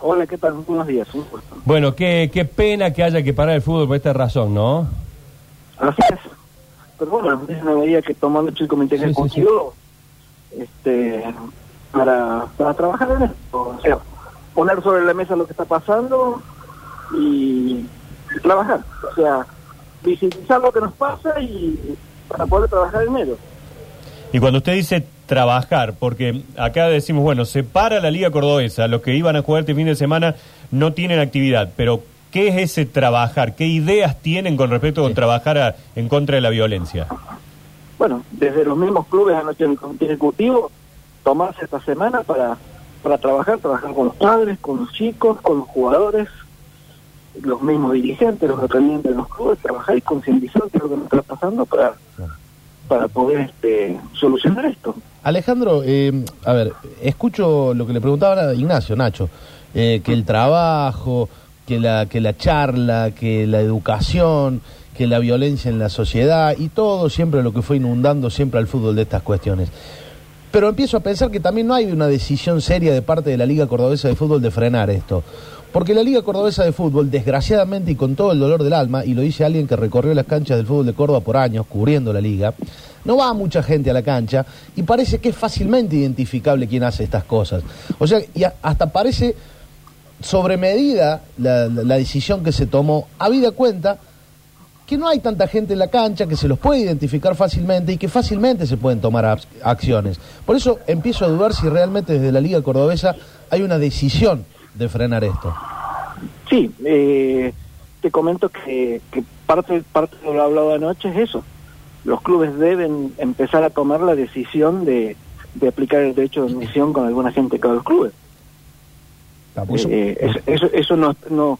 Hola, ¿qué tal? Buenos días. Un gusto. Bueno, qué, qué pena que haya que parar el fútbol por esta razón, ¿no? Así es. Pero bueno, es una medida que tomó el comité Sí, sí, ejecutivo este, para, para trabajar en esto. O sea, poner sobre la mesa lo que está pasando y, y trabajar. O sea, visibilizar lo que nos pasa y para poder trabajar en ello. Y cuando usted dice trabajar, porque acá decimos, bueno, se para la Liga Cordobesa, los que iban a jugar este fin de semana no tienen actividad, pero ¿qué es ese trabajar? ¿Qué ideas tienen con respecto a trabajar a- en contra de la violencia? Bueno, desde los mismos clubes anoche en el comité ejecutivo, tomarse esta semana para, para trabajar, trabajar con los padres, con los chicos, con los jugadores, los mismos dirigentes, los representantes de los clubes, trabajar y concientizar qué es lo que nos está pasando para, para poder este, solucionar esto. Alejandro, eh, a ver, escucho lo que le preguntaba a Ignacio, Nacho, eh, que el trabajo, que la, que la charla, que la educación, que la violencia en la sociedad y todo siempre lo que fue inundando siempre al fútbol de estas cuestiones. Pero empiezo a pensar que también no hay una decisión seria de parte de la Liga Cordobesa de Fútbol de frenar esto. Porque la Liga Cordobesa de Fútbol, desgraciadamente y con todo el dolor del alma, y lo dice alguien que recorrió las canchas del fútbol de Córdoba por años, cubriendo la liga, no va mucha gente a la cancha y parece que es fácilmente identificable quién hace estas cosas. O sea, y hasta parece sobremedida la, la- la decisión que se tomó, habida cuenta que no hay tanta gente en la cancha, que se los puede identificar fácilmente y que fácilmente se pueden tomar ac- acciones. Por eso empiezo a dudar si realmente desde la Liga Cordobesa hay una decisión de frenar esto. Sí, eh, te comento que, que parte, parte de lo hablado anoche es eso. Los clubes deben empezar a tomar la decisión de, de aplicar el derecho de admisión con alguna gente de cada los clubes. Eh, eso, eso, eso no, no,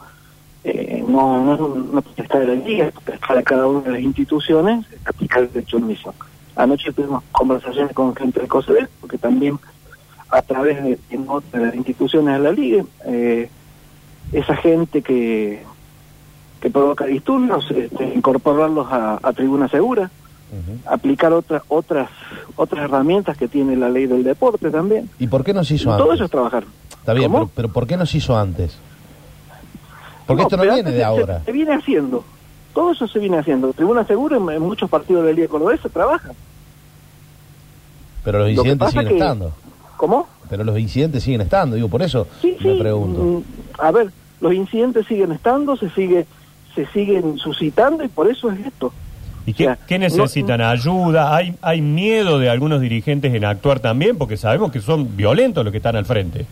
eh, no, no, no está de la liga, de cada una de las instituciones aplicar el derecho de admisión. Anoche tuvimos conversaciones con gente del COSEBEL, porque también a través de, de las instituciones de la liga, eh, esa gente que, que provoca disturbios, este, incorporarlos a, a tribuna segura, aplicar otras otras otras herramientas que tiene la ley del deporte también. ¿Y por qué no se hizo Todo antes? eso es trabajar. Está bien, pero, pero ¿por qué no se hizo antes? Porque No, esto no viene de se- ahora. Se, viene haciendo. Todo eso se viene haciendo. Tribuna Segura en, en muchos partidos de la Liga Cordobesa se trabaja. Pero los incidentes siguen que- estando. ¿Cómo? Pero los incidentes siguen estando, digo, por eso Sí, me sí. pregunto. mm, A ver, los incidentes siguen estando, se sigue se siguen suscitando y por eso es esto. ¿Y qué, O sea, qué no- necesitan? ¿Ayuda? ¿Hay, ¿Hay miedo de algunos dirigentes en actuar también? Porque sabemos que son violentos los que están al frente.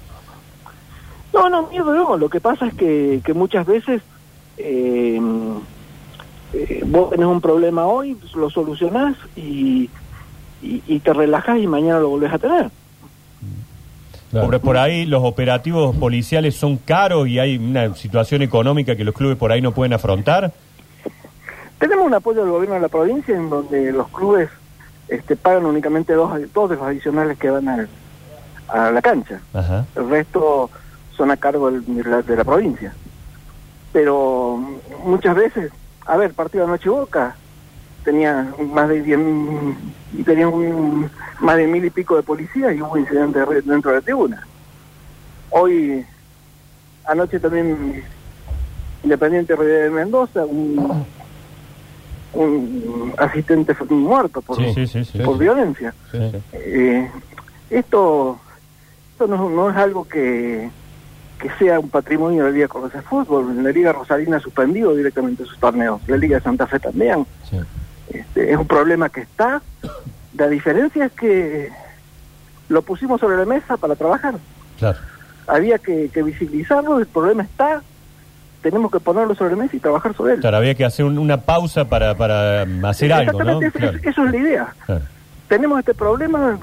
No, no, miedo no. Lo que pasa es que, que muchas veces eh, eh, vos tenés un problema hoy, lo solucionás y, y, y te relajás y mañana lo volvés a tener. Claro. Por, por ahí los operativos policiales son caros y hay una situación económica que los clubes por ahí no pueden afrontar. Tenemos un apoyo del gobierno de la provincia en donde los clubes este, pagan únicamente dos, dos de los adicionales que van al- a la cancha. Ajá. El resto son a cargo del- de la, de la provincia. Pero muchas veces, a ver, partido de Noche Boca tenía más de 10, mm, tenía un- más de mil y pico de policías y hubo incidentes re- dentro de la tribuna. Hoy, anoche también Independiente de Mendoza, un, un asistente fue muerto por, Sí, sí, sí, sí. por violencia. Eh, esto esto no, no es algo que, que sea un patrimonio de la Liga Cordobesa de Fútbol. La Liga Rosarina ha suspendido directamente sus torneos. La Liga de Santa Fe también. Este, es un problema que está. La diferencia es que lo pusimos sobre la mesa para trabajar. Claro. Había que, que visibilizarlo, el problema está. Tenemos que ponerlo sobre la mesa y trabajar sobre él. Claro, había que hacer un- una pausa para, para hacer algo, ¿no? Exactamente, eso- Claro. eso es la idea. Claro. tenemos este problema,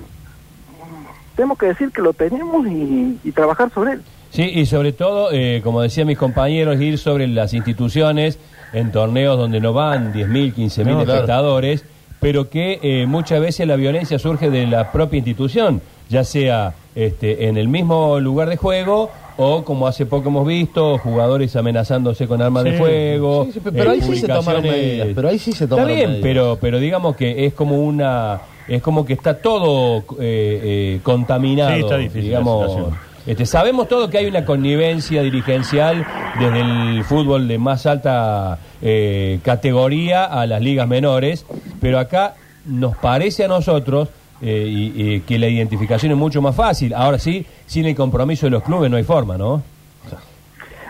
tenemos que decir que lo tenemos y, y trabajar sobre él. Sí, y sobre todo, eh, como decían mis compañeros, ir sobre las instituciones en torneos donde no van 10.000, 15.000 No, claro. espectadores, pero que eh, muchas veces la violencia surge de la propia institución, ya sea este, en el mismo lugar de juego o, como hace poco hemos visto, jugadores amenazándose con armas de fuego. Sí, sí, pero ahí sí se tomaron publicaciones- medidas, pero ahí sí se Está tomaron bien, medidas. pero, pero digamos que es como una... Es como que está todo eh, eh, contaminado, Sí, está difícil digamos. Este, sabemos todo que hay una connivencia dirigencial desde el fútbol de más alta eh, categoría a las ligas menores, pero acá nos parece a nosotros eh, y- y que la identificación es mucho más fácil. Ahora sí, sin el compromiso de los clubes no hay forma, ¿no?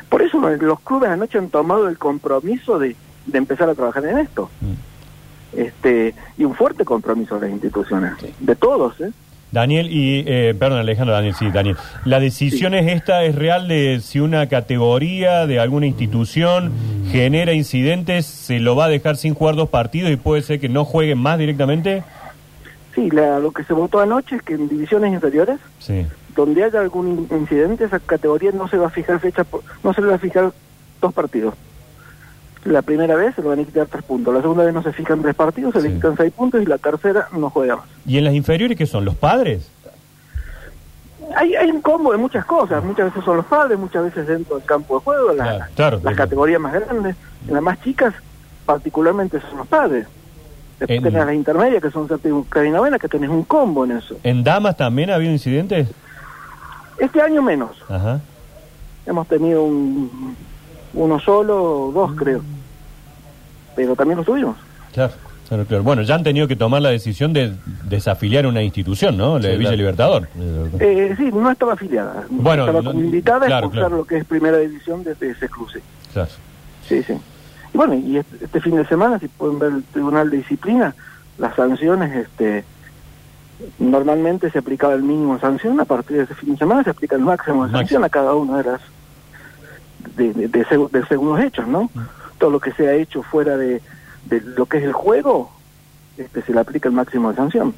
Por eso los clubes anoche han tomado el compromiso de, de empezar a trabajar en esto. Este, y un fuerte compromiso de las instituciones, de todos, ¿eh? Daniel, y, eh, perdón Alejandro, Daniel, sí, Daniel. ¿La decisión es esta, es real de si una categoría de alguna institución genera incidentes, se lo va a dejar sin jugar dos partidos y puede ser que no jueguen más directamente? Sí, la- lo que se votó anoche es que en divisiones inferiores, Sí. donde haya algún in- incidente, esa categoría no se va a fijar fecha, no se le va a fijar dos partidos. La primera vez se le van a quitar tres puntos, la segunda vez no se fijan tres partidos, se Sí. le quitan seis puntos y la tercera no juega más. ¿Y en las inferiores qué son? ¿Los padres? Hay, hay un combo de muchas cosas, muchas veces son los padres, muchas veces dentro del campo de juego, la- Claro, claro, las claro. categorías más grandes, en las más chicas particularmente son los padres. Después En- tenés las intermedias que son séptima y novena, que tenés un combo en eso. ¿En damas también ha habido incidentes? Este año menos, Ajá. hemos tenido un, uno solo, dos creo, pero también lo tuvimos. Claro. claro, claro. Bueno, ya han tenido que tomar la decisión de desafiliar una institución, ¿no? La de Sí, Villa claro. Libertador. Eh, sí, no estaba afiliada, Bueno, estaba como invitada a expulsar claro. lo que es primera división desde ese cruce. Claro. Sí, sí. Y bueno, y este, este fin de semana, si pueden ver el Tribunal de Disciplina, las sanciones, este normalmente se aplicaba el mínimo de sanción, a partir de ese fin de semana se aplica el máximo de Máximo. sanción a cada una de las de, de, de de hechos, ¿no? Todo lo que sea hecho fuera de, de lo que es el juego, este se le aplica el máximo de sanción.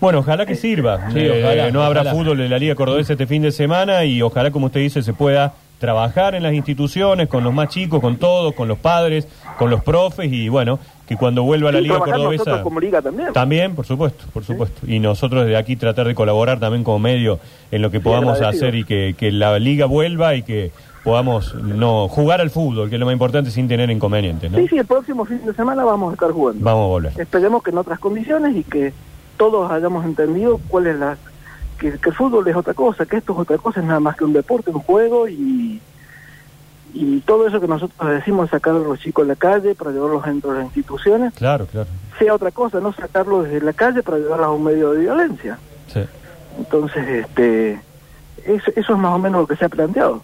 Bueno, ojalá que sirva. Sí, Eh, ojalá, no habrá ojalá. fútbol en la Liga Cordobesa este fin de semana y ojalá, como usted dice, se pueda trabajar en las instituciones, con los más chicos, con todos, con los padres, con los profes y bueno, que cuando vuelva a la Sí, Liga Cordobesa... nosotros como liga también. También, por supuesto, por supuesto. Y nosotros desde aquí tratar de colaborar también como medio en lo que podamos hacer y que, que la liga vuelva y que podamos no jugar al fútbol, que es lo más importante sin tener inconvenientes, ¿no? Sí, sí, el próximo fin de semana vamos a estar jugando. Vamos a volver. Esperemos que en otras condiciones y que todos hayamos entendido cuál es la que, que el fútbol es otra cosa, que esto es otra cosa, es nada más que un deporte, un juego y y todo eso que nosotros decimos sacar a los chicos a la calle para llevarlos dentro de las instituciones Claro, claro. sea otra cosa, no sacarlos desde la calle para llevarlos a un medio de violencia. Sí. Entonces, este eso, eso es más o menos lo que se ha planteado.